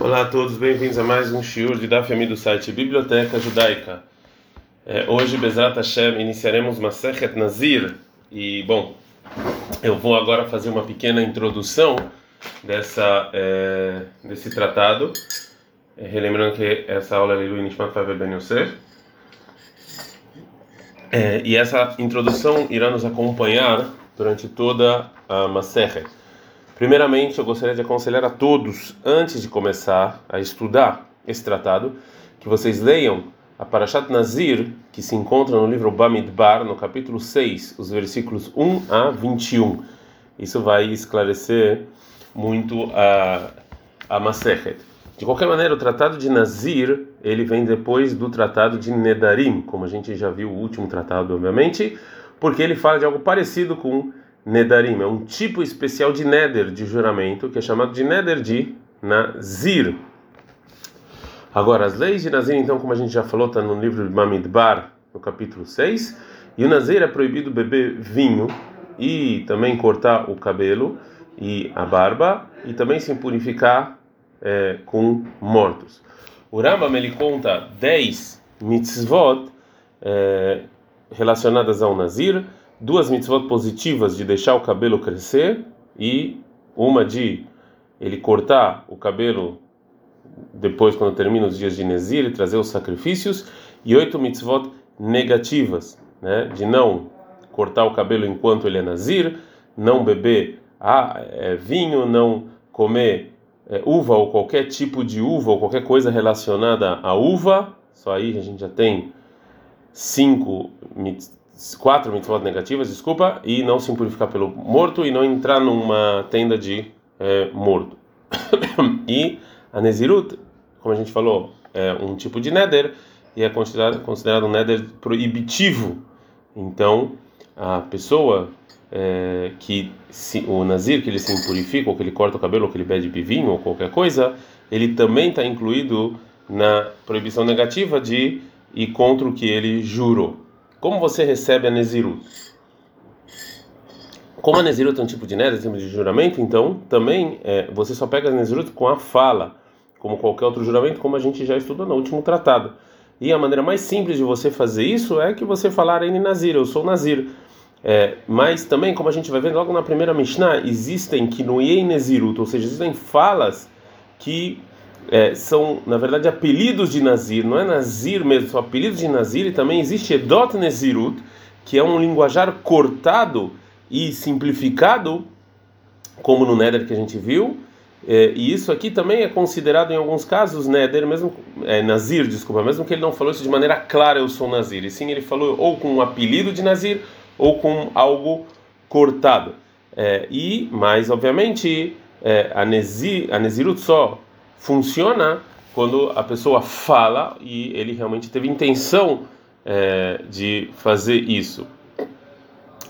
Olá a todos, bem-vindos a mais um shiur de Daf do site Biblioteca Judaica. É, hoje, Bezrat Hashem, iniciaremos Masechet Nazir e, bom, eu vou agora fazer uma pequena introdução dessa, é, desse tratado, é, relembrando que essa aula é Lilu Nishmat Faber Ben Yosef. É, e essa introdução irá nos acompanhar durante toda a Masechet. Primeiramente, eu gostaria de aconselhar a todos, antes de começar a estudar esse tratado, que vocês leiam a Parashat Nazir, que se encontra no livro Bamidbar, no capítulo 6, os versículos 1 a 21. Isso vai esclarecer muito a, a Masechet. De qualquer maneira, o tratado de Nazir, ele vem depois do tratado de Nedarim, como a gente já viu o último tratado, obviamente, porque ele fala de algo parecido com Nedarim, é um tipo especial de Neder, de juramento, que é chamado de Neder de Nazir. Agora, as leis de Nazir, então, como a gente já falou, está no livro de Mamidbar, no capítulo 6. E o Nazir é proibido beber vinho e também cortar o cabelo e a barba e também se purificar é, com mortos. O Rambam ele conta 10 mitzvot é, relacionadas ao Nazir duas mitzvot positivas de deixar o cabelo crescer e uma de ele cortar o cabelo depois quando termina os dias de Nezir e trazer os sacrifícios e oito mitzvot negativas, né, de não cortar o cabelo enquanto ele é Nazir, não beber ah, é, vinho, não comer é, uva ou qualquer tipo de uva ou qualquer coisa relacionada à uva. Só aí a gente já tem cinco mitzvot quatro mitzvot negativas, desculpa, e não se impurificar pelo morto e não entrar numa tenda de é, morto. e a Nezirut, como a gente falou, é um tipo de neder e é considerado, considerado um neder proibitivo. Então, a pessoa é, que se, o nazir que ele se impurifica, ou que ele corta o cabelo, ou que ele bebe vinho, ou qualquer coisa, ele também está incluído na proibição negativa de ir contra o que ele jurou. Como você recebe a Nezirut? Como a Nezirut é um tipo de neder, tipo de juramento, então também é, você só pega a Nezirut com a fala, como qualquer outro juramento, como a gente já estudou no último tratado. E a maneira mais simples de você fazer isso é que você falar em Nazir, eu sou Nazir. É, mas também, como a gente vai ver logo na primeira Mishnah, existem que no Nezirut, ou seja, existem falas que é, são, na verdade, apelidos de Nazir, não é Nazir mesmo, são apelidos de Nazir, e também existe Edot Nezirut, que é um linguajar cortado e simplificado, como no Neder que a gente viu, é, e isso aqui também é considerado em alguns casos Neder, mesmo é, Nazir, desculpa, mesmo que ele não falou isso de maneira clara, eu sou Nazir, e sim ele falou ou com um apelido de Nazir ou com algo cortado. É, e, mas obviamente, é, a, Nezir, a Nezirut só funciona quando a pessoa fala e ele realmente teve intenção é, de fazer isso.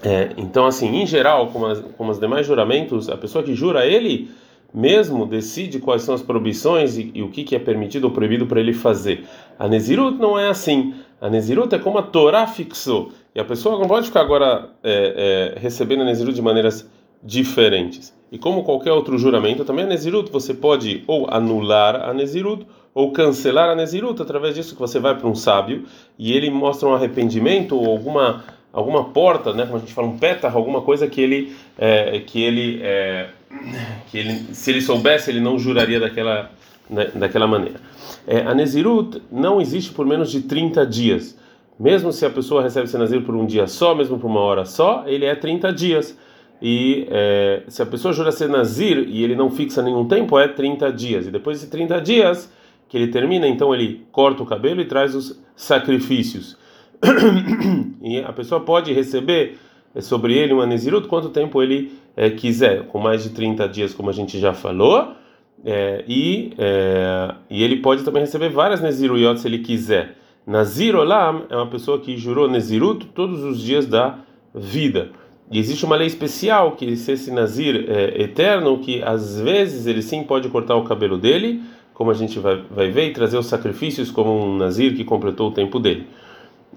É, então, assim, em geral, como, as, como os demais juramentos, a pessoa que jura, ele mesmo decide quais são as proibições e, e o que, que é permitido ou proibido para ele fazer. A Nezirut não é assim. A Nezirut é como a Torá fixou. E a pessoa não pode ficar agora é, é, recebendo a Nezirut de maneiras diferentes. E como qualquer outro juramento, também a Nezirut, você pode ou anular a Nezirut ou cancelar a Nezirut através disso que você vai para um sábio e ele mostra um arrependimento ou alguma alguma porta, né, como a gente fala um petar, alguma coisa que ele é, que ele é, que ele se ele soubesse ele não juraria daquela né, daquela maneira. É, a Nezirut não existe por menos de 30 dias. Mesmo se a pessoa recebe esse Nazir por um dia só, mesmo por uma hora só, ele é 30 dias e é, se a pessoa jura ser Nazir e ele não fixa nenhum tempo, é 30 dias. E depois de 30 dias que ele termina, então ele corta o cabelo e traz os sacrifícios. e a pessoa pode receber sobre ele uma Nezirut quanto tempo ele é, quiser, com mais de 30 dias, como a gente já falou. É, e, é, e ele pode também receber várias Neziruyot se ele quiser. Nazir Olam é uma pessoa que jurou Nezirut todos os dias da vida. E existe uma lei especial que se esse nazir é eterno, que às vezes ele sim pode cortar o cabelo dele, como a gente vai, vai ver, e trazer os sacrifícios como um nazir que completou o tempo dele.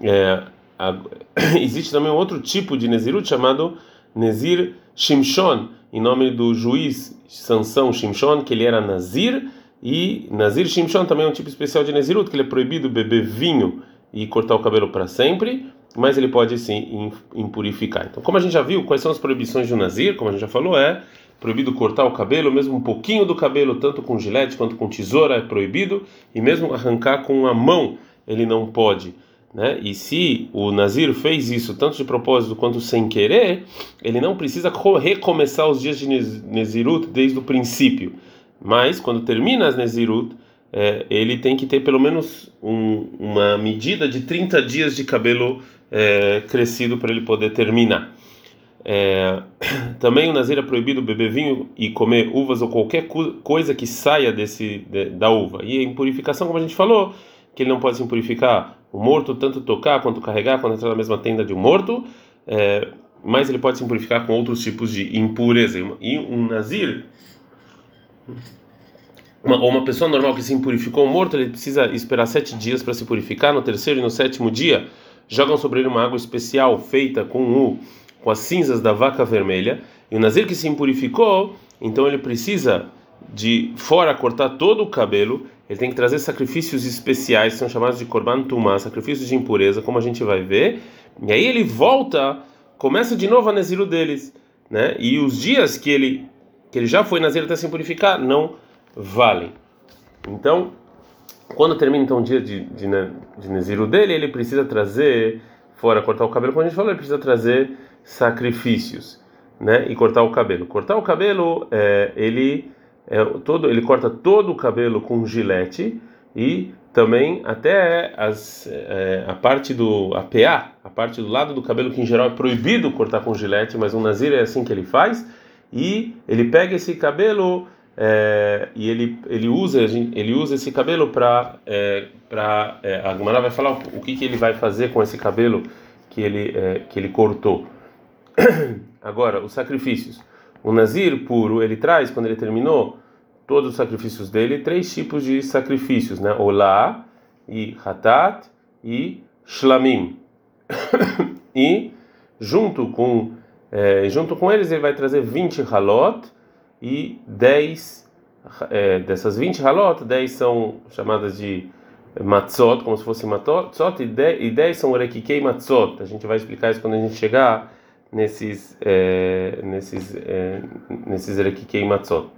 É, a, existe também um outro tipo de nazirut chamado nazir Shimshon, em nome do juiz Sansão Shimshon, que ele era nazir E Nazir Shimshon também é um tipo especial de Nezirut, que ele é proibido beber vinho e cortar o cabelo para sempre, mas ele pode sim impurificar. Então, como a gente já viu, quais são as proibições de um Nazir? Como a gente já falou, é proibido cortar o cabelo, mesmo um pouquinho do cabelo, tanto com gilete quanto com tesoura é proibido, e mesmo arrancar com a mão ele não pode. Né? E se o Nazir fez isso tanto de propósito quanto sem querer, ele não precisa recomeçar os dias de Nezirut desde o princípio. Mas quando termina as Nezirut, é, ele tem que ter pelo menos um, uma medida de 30 dias de cabelo é, crescido para ele poder terminar. É, também o Nazir é proibido beber vinho e comer uvas ou qualquer coisa que saia desse, de, da uva. E a impurificação, como a gente falou, que ele não pode se impurificar o morto, tanto tocar quanto carregar, quando entrar na mesma tenda de um morto, é, mas ele pode se impurificar com outros tipos de impureza. E um Nazir uma, ou uma pessoa normal que se impurificou morto, ele precisa esperar sete dias para se purificar. No terceiro e no sétimo dia, jogam sobre ele uma água especial feita com o com as cinzas da vaca vermelha. E o nazir que se impurificou, então ele precisa de fora cortar todo o cabelo. Ele tem que trazer sacrifícios especiais, que são chamados de korban tumá, sacrifícios de impureza, como a gente vai ver. E aí ele volta, começa de novo a naziro deles, né? E os dias que ele que ele já foi nazir até se purificar não valem. Então, quando termina então o dia de, de, de Neziro dele, ele precisa trazer, fora cortar o cabelo, como a gente falou, ele precisa trazer sacrifícios, né? E cortar o cabelo. Cortar o cabelo, é, ele é, todo, ele corta todo o cabelo com gilete e também até as, é, a parte do a PA, a parte do lado do cabelo que em geral é proibido cortar com gilete, mas um nazir é assim que ele faz e ele pega esse cabelo é, e ele ele usa ele usa esse cabelo para é, para é, a Gemara vai falar o, que que ele vai fazer com esse cabelo que ele é, que ele cortou. Agora os sacrifícios. O nazir puro ele traz quando ele terminou todos os sacrifícios dele três tipos de sacrifícios né? Olá e hatat e shlamim. E junto com é, junto com eles ele vai trazer 20 halot e 10 é, dessas 20 halot, 10 são chamadas de matzot, como se fosse matzot, e 10, e 10 são rekikei matzot. A gente vai explicar isso quando a gente chegar nesses é, nesses é, nesses rekikei matzot.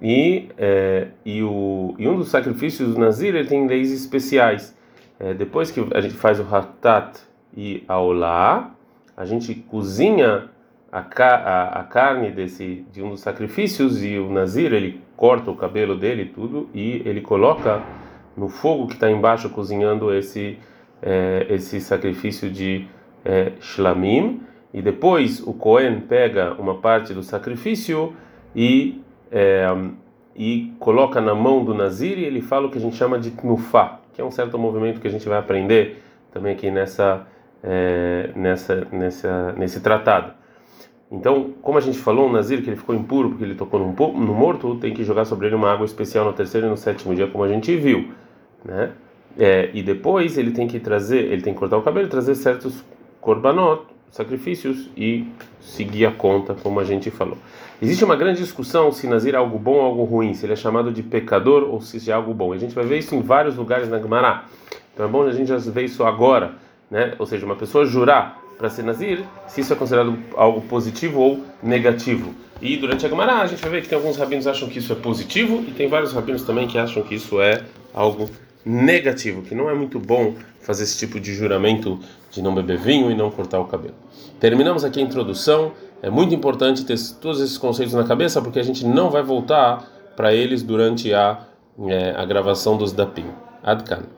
E, é, e, o, e um dos sacrifícios do Nazir ele tem leis especiais. É, depois que a gente faz o hatat e a olá, a gente cozinha a, a, a, carne desse de um dos sacrifícios e o nazir ele corta o cabelo dele tudo e ele coloca no fogo que está embaixo cozinhando esse é, esse sacrifício de é, shlamim. E depois o Cohen pega uma parte do sacrifício e é, e coloca na mão do nazir e ele fala o que a gente chama de tnufá que é um certo movimento que a gente vai aprender também aqui nessa é, nessa nessa nesse tratado então, como a gente falou, o Nazir, que ele ficou impuro porque ele tocou no, no morto, tem que jogar sobre ele uma água especial no terceiro e no sétimo dia, como a gente viu, né? É, e depois ele tem que trazer, ele tem que cortar o cabelo, trazer certos korbanot, sacrifícios e seguir a conta, como a gente falou. Existe uma grande discussão se Nazir é algo bom ou algo ruim, se ele é chamado de pecador ou se é algo bom. A gente vai ver isso em vários lugares na Gemara. Então é bom a gente já ver isso agora, né? Ou seja, uma pessoa jurar para ser Nazir, se isso é considerado algo positivo ou negativo. E durante a Gemara a gente vai ver que tem alguns rabinos que acham que isso é positivo e tem vários rabinos também que acham que isso é algo negativo, que não é muito bom fazer esse tipo de juramento de não beber vinho e não cortar o cabelo. Terminamos aqui a introdução. É muito importante ter todos esses conceitos na cabeça porque a gente não vai voltar para eles durante a, é, a gravação dos Dapim. Adkan.